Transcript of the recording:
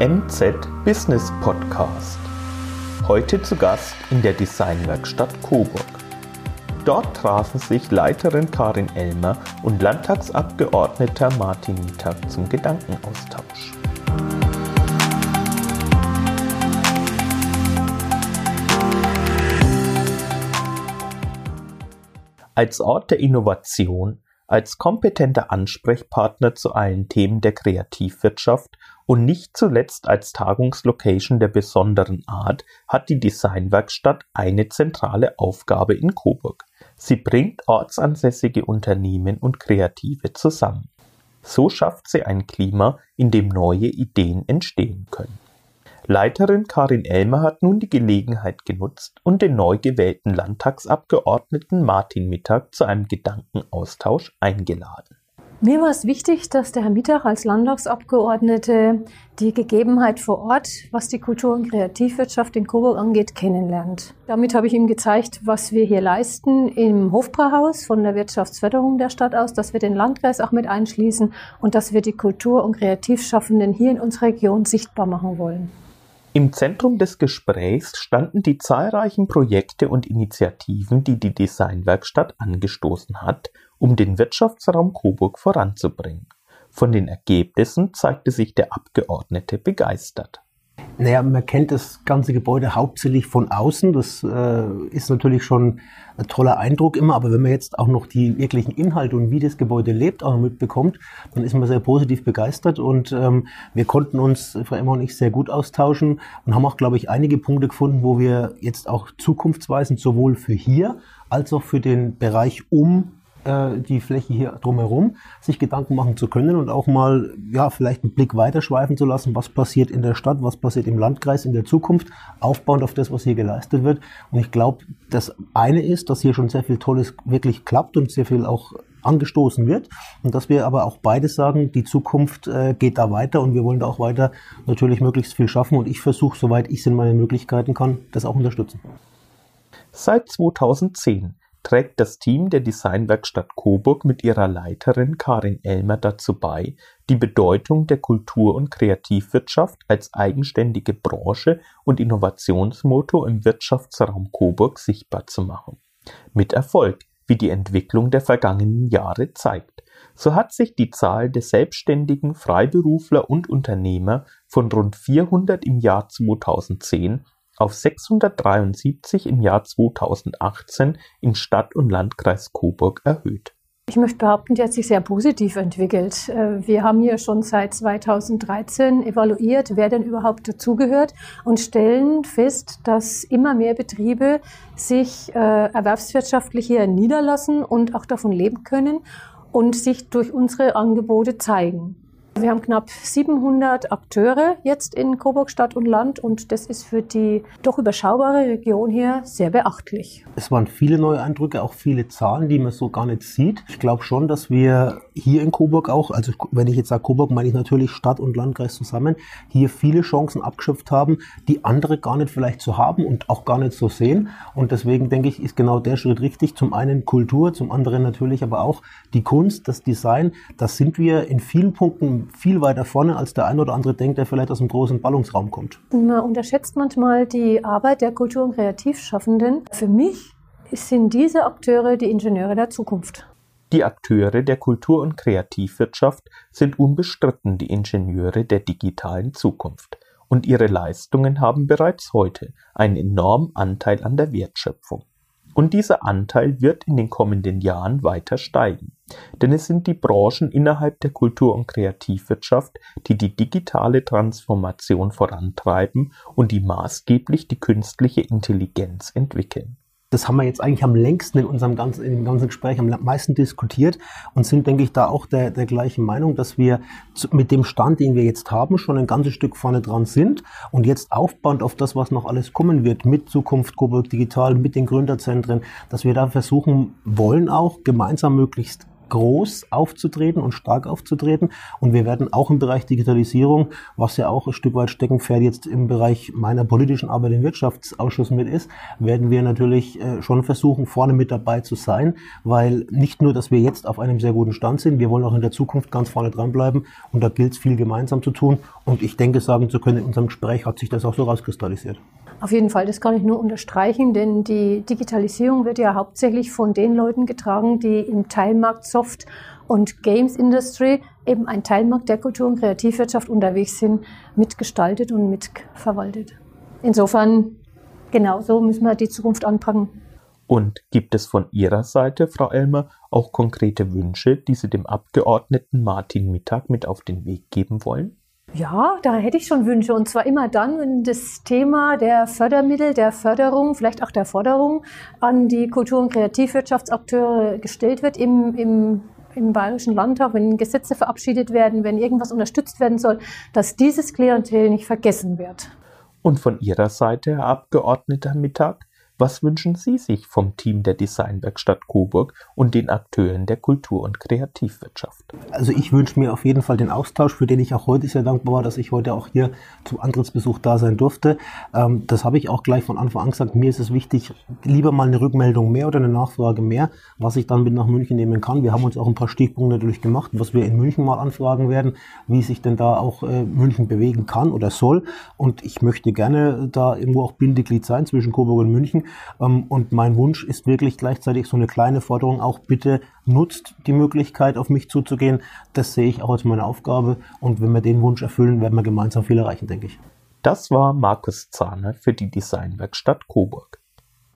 MZ Business Podcast. Heute zu Gast in der Designwerkstatt Coburg. Dort trafen sich Leiterin Karin Elmer und Landtagsabgeordneter Martin Mittag zum Gedankenaustausch. Als Ort der Innovation, als kompetenter Ansprechpartner zu allen Themen der Kreativwirtschaft und nicht zuletzt als Tagungslocation der besonderen Art hat die Designwerkstatt eine zentrale Aufgabe in Coburg. Sie bringt ortsansässige Unternehmen und Kreative zusammen. So schafft sie ein Klima, in dem neue Ideen entstehen können. Leiterin Karin Elmer hat nun die Gelegenheit genutzt und den neu gewählten Landtagsabgeordneten Martin Mittag zu einem Gedankenaustausch eingeladen. Mir war es wichtig, dass der Herr Mittag als Landtagsabgeordnete die Gegebenheit vor Ort, was die Kultur- und Kreativwirtschaft in Coburg angeht, kennenlernt. Damit habe ich ihm gezeigt, was wir hier leisten im Hofbrauhaus von der Wirtschaftsförderung der Stadt aus, dass wir den Landkreis auch mit einschließen und dass wir die Kultur- und Kreativschaffenden hier in unserer Region sichtbar machen wollen. Im Zentrum des Gesprächs standen die zahlreichen Projekte und Initiativen, die die Designwerkstatt angestoßen hat, um den Wirtschaftsraum Coburg voranzubringen. Von den Ergebnissen zeigte sich der Abgeordnete begeistert. Naja, man kennt das ganze Gebäude hauptsächlich von außen. Das äh, ist natürlich schon ein toller Eindruck immer, aber wenn man jetzt auch noch die wirklichen Inhalte und wie das Gebäude lebt auch noch mitbekommt, dann ist man sehr positiv begeistert und ähm, wir konnten uns, Frau Emma und ich, sehr gut austauschen und haben auch, glaube ich, einige Punkte gefunden, wo wir jetzt auch zukunftsweisend sowohl für hier als auch für den Bereich um äh, die Fläche hier drumherum, sich Gedanken machen zu können und auch mal, ja, vielleicht einen Blick weiterschweifen zu lassen, was passiert in der Stadt, was passiert im Landkreis in der Zukunft, aufbauend auf das, was hier geleistet wird. Und ich glaube, das eine ist, dass hier schon sehr viel Tolles wirklich klappt und sehr viel auch angestoßen wird und dass wir aber auch beides sagen, die Zukunft äh, geht da weiter und wir wollen da auch weiter natürlich möglichst viel schaffen und ich versuche, soweit ich es in meinen Möglichkeiten kann, das auch unterstützen. Seit 2010 trägt das Team der Designwerkstatt Coburg mit ihrer Leiterin Karin Elmer dazu bei, die Bedeutung der Kultur- und Kreativwirtschaft als eigenständige Branche und Innovationsmotor im Wirtschaftsraum Coburg sichtbar zu machen. Mit Erfolg, wie die Entwicklung der vergangenen Jahre zeigt. So hat sich die Zahl der selbstständigen Freiberufler und Unternehmer von rund 400 im Jahr 2010 auf 673 im Jahr 2018 in Stadt und Landkreis Coburg erhöht. Ich möchte behaupten, die hat sich sehr positiv entwickelt. Äh, wir haben hier schon seit 2013 evaluiert, wer denn überhaupt dazugehört und stellen fest, dass immer mehr Betriebe sich äh, erwerbswirtschaftlich hier niederlassen und auch davon leben können und sich durch unsere Angebote zeigen. Wir haben knapp 700 Akteure jetzt in Coburg Stadt und Land und das ist für die doch überschaubare Region hier sehr beachtlich. Es waren viele neue Eindrücke, auch viele Zahlen, die man so gar nicht sieht. Ich glaube schon, dass wir hier in Coburg auch, also wenn ich jetzt sage Coburg, meine ich natürlich Stadt und Landkreis zusammen, hier viele Chancen abgeschöpft haben, die andere gar nicht vielleicht so haben und auch gar nicht so sehen. Und deswegen denke ich, ist genau der Schritt richtig. Zum einen Kultur, zum anderen natürlich aber auch die Kunst, das Design. Das sind wir in vielen Punkten viel weiter vorne, als der ein oder andere denkt, der vielleicht aus einem großen Ballungsraum kommt. Man unterschätzt manchmal die Arbeit der Kultur- und Kreativschaffenden. Für mich sind diese Akteure die Ingenieure der Zukunft. Die Akteure der Kultur- und Kreativwirtschaft sind unbestritten die Ingenieure der digitalen Zukunft und ihre Leistungen haben bereits heute einen enormen Anteil an der Wertschöpfung. Und dieser Anteil wird in den kommenden Jahren weiter steigen. Denn es sind die Branchen innerhalb der Kultur- und Kreativwirtschaft, die die digitale Transformation vorantreiben und die maßgeblich die künstliche Intelligenz entwickeln das haben wir jetzt eigentlich am längsten in unserem ganzen, in dem ganzen Gespräch am meisten diskutiert und sind, denke ich, da auch der, der gleichen Meinung, dass wir mit dem Stand, den wir jetzt haben, schon ein ganzes Stück vorne dran sind und jetzt aufbauend auf das, was noch alles kommen wird, mit Zukunft Coburg Digital, mit den Gründerzentren, dass wir da versuchen wollen, auch gemeinsam möglichst groß aufzutreten und stark aufzutreten. Und wir werden auch im Bereich Digitalisierung, was ja auch ein Stück weit Steckenpferd jetzt im Bereich meiner politischen Arbeit im Wirtschaftsausschuss mit ist, werden wir natürlich äh, schon versuchen, vorne mit dabei zu sein, weil nicht nur, dass wir jetzt auf einem sehr guten Stand sind, wir wollen auch in der Zukunft ganz vorne dranbleiben und da gilt es viel gemeinsam zu tun. Und ich denke, sagen zu können, in unserem Gespräch hat sich das auch so rauskristallisiert. Auf jeden Fall, das kann ich nur unterstreichen, denn die Digitalisierung wird ja hauptsächlich von den Leuten getragen, die im Teilmarkt Soft und Games Industry, eben ein Teilmarkt der Kultur- und Kreativwirtschaft unterwegs sind, mitgestaltet und mitverwaltet. Insofern, genau so müssen wir die Zukunft anpacken. Und gibt es von Ihrer Seite, Frau Elmer, auch konkrete Wünsche, die Sie dem Abgeordneten Martin Mittag mit auf den Weg geben wollen? Ja, da hätte ich schon Wünsche. Und zwar immer dann, wenn das Thema der Fördermittel, der Förderung, vielleicht auch der Forderung an die Kultur- und Kreativwirtschaftsakteure gestellt wird im, im, im Bayerischen Landtag, wenn Gesetze verabschiedet werden, wenn irgendwas unterstützt werden soll, dass dieses Klientel nicht vergessen wird. Und von Ihrer Seite, Herr Abgeordneter Mittag, was wünschen Sie sich vom Team der Designwerkstatt Coburg und den Akteuren der Kultur- und Kreativwirtschaft? Also ich wünsche mir auf jeden Fall den Austausch, für den ich auch heute sehr dankbar war, dass ich heute auch hier zum Antrittsbesuch da sein durfte. Ähm, das habe ich auch gleich von Anfang an gesagt. Mir ist es wichtig, lieber mal eine Rückmeldung mehr oder eine Nachfrage mehr, was ich dann mit nach München nehmen kann. Wir haben uns auch ein paar Stichpunkte natürlich gemacht, was wir in München mal anfragen werden, wie sich denn da auch äh, München bewegen kann oder soll. Und ich möchte gerne da irgendwo auch Bindeglied sein zwischen Coburg und München ähm, und mein Wunsch ist wirklich gleichzeitig so eine kleine Forderung, auch bitte nutzt die Möglichkeit, auf mich zuzugehen. Das sehe ich auch als meine Aufgabe. Und wenn wir den Wunsch erfüllen, werden wir gemeinsam viel erreichen, denke ich. Das war Markus Zahner für die Designwerkstatt Coburg.